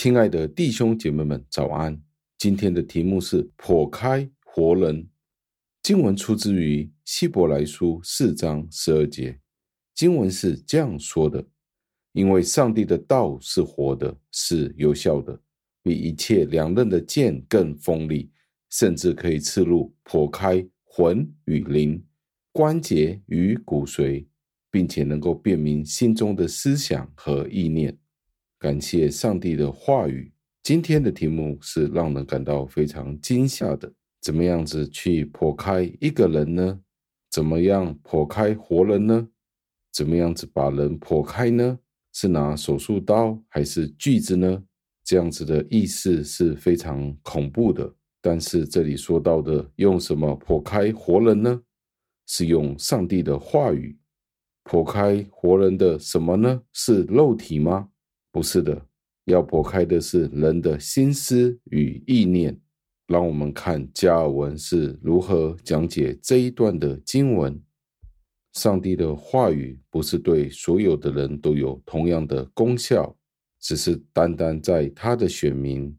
亲爱的弟兄姐妹们，早安！今天的题目是“剖开活人”。经文出自于希伯来书四章十二节。经文是这样说的：“因为上帝的道是活的，是有效的，比一切两刃的剑更锋利，甚至可以刺入剖开魂与灵、关节与骨髓，并且能够辨明心中的思想和意念。”感谢上帝的话语。今天的题目是让人感到非常惊吓的：怎么样子去剖开一个人呢？怎么样剖开活人呢？怎么样子把人剖开呢？是拿手术刀还是锯子呢？这样子的意思是非常恐怖的。但是这里说到的用什么剖开活人呢？是用上帝的话语。剖开活人的什么呢？是肉体吗？不是的，要剖开的是人的心思与意念。让我们看加尔文是如何讲解这一段的经文。上帝的话语不是对所有的人都有同样的功效，只是单单在他的选民，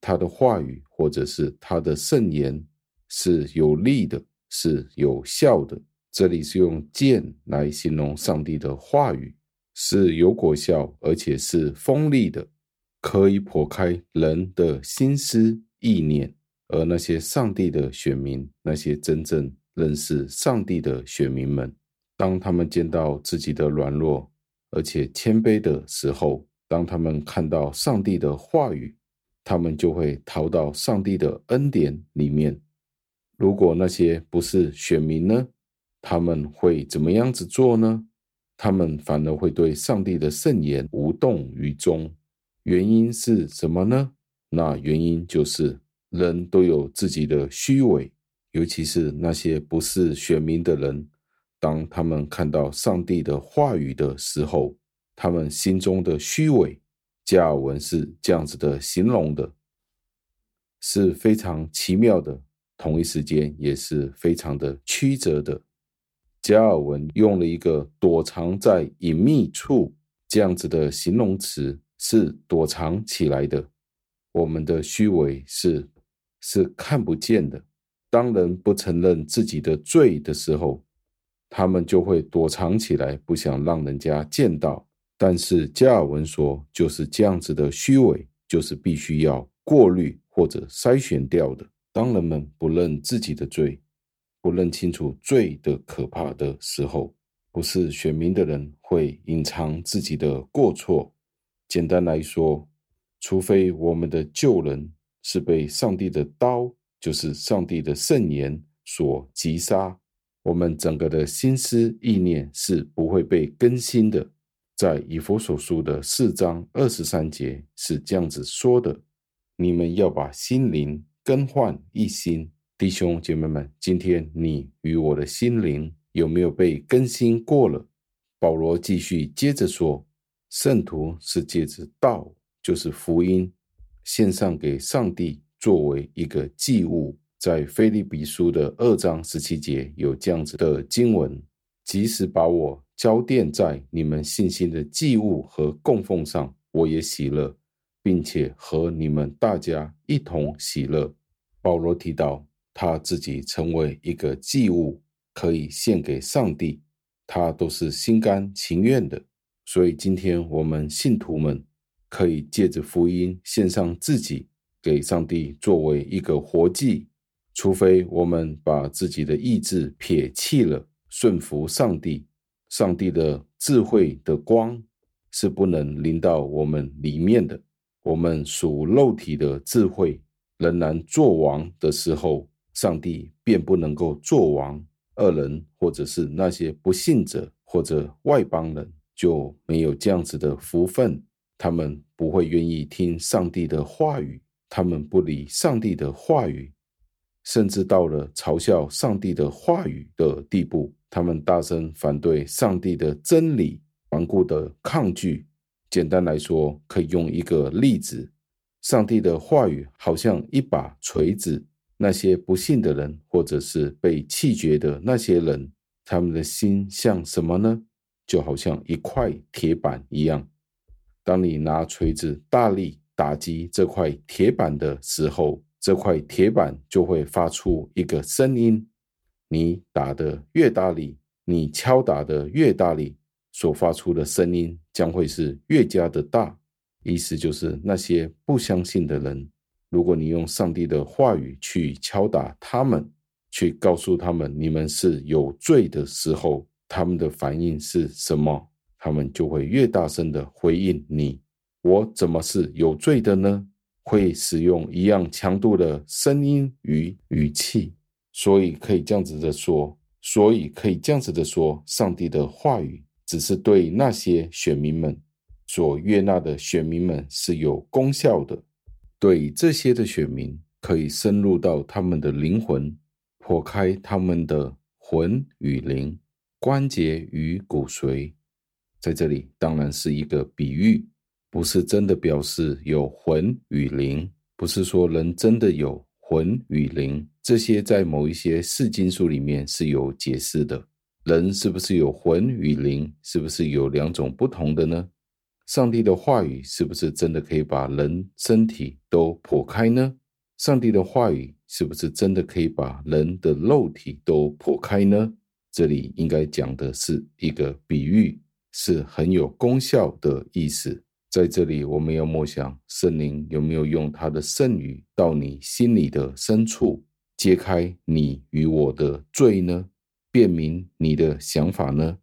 他的话语或者是他的圣言是有利的，是有效的。这里是用剑来形容上帝的话语。是有果效，而且是锋利的，可以剖开人的心思意念。而那些上帝的选民，那些真正认识上帝的选民们，当他们见到自己的软弱，而且谦卑的时候，当他们看到上帝的话语，他们就会逃到上帝的恩典里面。如果那些不是选民呢？他们会怎么样子做呢？他们反而会对上帝的圣言无动于衷，原因是什么呢？那原因就是人都有自己的虚伪，尤其是那些不是选民的人，当他们看到上帝的话语的时候，他们心中的虚伪，加尔文是这样子的形容的，是非常奇妙的，同一时间也是非常的曲折的。加尔文用了一个“躲藏在隐秘处”这样子的形容词，是躲藏起来的。我们的虚伪是是看不见的。当人不承认自己的罪的时候，他们就会躲藏起来，不想让人家见到。但是加尔文说，就是这样子的虚伪，就是必须要过滤或者筛选掉的。当人们不认自己的罪，不认清楚罪的可怕的时候，不是选民的人会隐藏自己的过错。简单来说，除非我们的旧人是被上帝的刀，就是上帝的圣言所击杀，我们整个的心思意念是不会被更新的。在以弗所书的四章二十三节是这样子说的：“你们要把心灵更换一新。”弟兄姐妹们，今天你与我的心灵有没有被更新过了？保罗继续接着说：“圣徒是借着道，就是福音，献上给上帝作为一个祭物。”在腓立比书的二章十七节有这样子的经文：“即使把我交奠在你们信心的祭物和供奉上，我也喜乐，并且和你们大家一同喜乐。”保罗提到。他自己成为一个祭物，可以献给上帝，他都是心甘情愿的。所以今天我们信徒们可以借着福音献上自己给上帝，作为一个活祭。除非我们把自己的意志撇弃了，顺服上帝，上帝的智慧的光是不能临到我们里面的。我们属肉体的智慧仍然作王的时候。上帝便不能够作王，恶人或者是那些不信者或者外邦人就没有这样子的福分，他们不会愿意听上帝的话语，他们不理上帝的话语，甚至到了嘲笑上帝的话语的地步，他们大声反对上帝的真理，顽固的抗拒。简单来说，可以用一个例子：上帝的话语好像一把锤子。那些不信的人，或者是被弃绝的那些人，他们的心像什么呢？就好像一块铁板一样。当你拿锤子大力打击这块铁板的时候，这块铁板就会发出一个声音。你打得越大力，你敲打得越大力，所发出的声音将会是越加的大。意思就是那些不相信的人，如果你用上帝的话语去敲打他们，去告诉他们你们是有罪的时候，他们的反应是什么？他们就会越大声的回应你。我怎么是有罪的呢？会使用一样强度的声音与语气，所以可以这样子的说，所以可以这样子的说，上帝的话语只是对那些选民们所悦纳的选民们是有功效的，对这些的选民可以深入到他们的灵魂，破开他们的魂与灵、关节与骨髓。在这里当然是一个比喻。不是真的表示有魂与灵，不是说人真的有魂与灵，这些在某一些释经书里面是有解释的。人是不是有魂与灵？是不是有两种不同的呢？上帝的话语是不是真的可以把人身体都剖开呢？上帝的话语是不是真的可以把人的肉体都剖开呢？这里应该讲的是一个比喻，是很有功效的意思。在这里，我们要默想圣灵有没有用他的圣语到你心里的深处，揭开你与我的罪呢？辨明你的想法呢？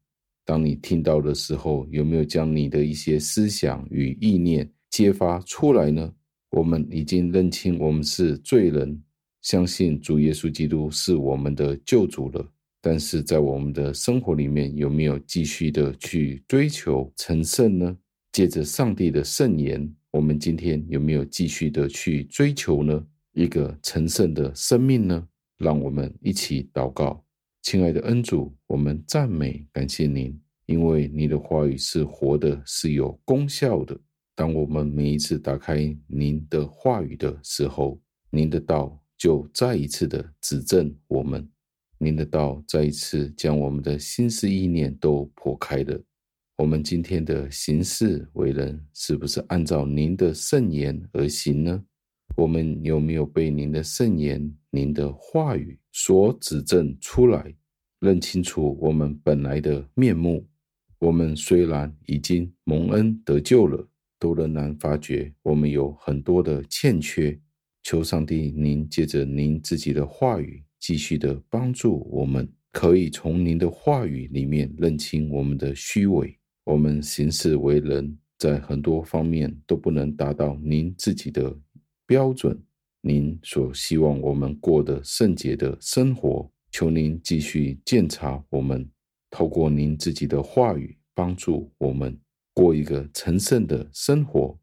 当你听到的时候，有没有将你的一些思想与意念揭发出来呢？我们已经认清我们是罪人，相信主耶稣基督是我们的救主了。但是在我们的生活里面，有没有继续的去追求成圣呢？借着上帝的圣言，我们今天有没有继续的去追求呢？一个成圣的生命呢？让我们一起祷告，亲爱的恩主，我们赞美感谢您，因为你的话语是活的，是有功效的。当我们每一次打开您的话语的时候，您的道就再一次的指正我们，您的道再一次将我们的心思意念都破开了。我们今天的行事为人，是不是按照您的圣言而行呢？我们有没有被您的圣言、您的话语所指正出来，认清楚我们本来的面目？我们虽然已经蒙恩得救了，都仍然发觉我们有很多的欠缺。求上帝，您借着您自己的话语，继续的帮助我们，可以从您的话语里面认清我们的虚伪。我们行事为人，在很多方面都不能达到您自己的标准，您所希望我们过的圣洁的生活。求您继续鉴察我们，透过您自己的话语，帮助我们过一个成圣的生活。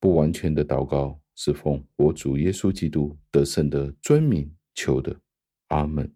不完全的祷告，是奉我主耶稣基督得胜的尊名求的。阿门。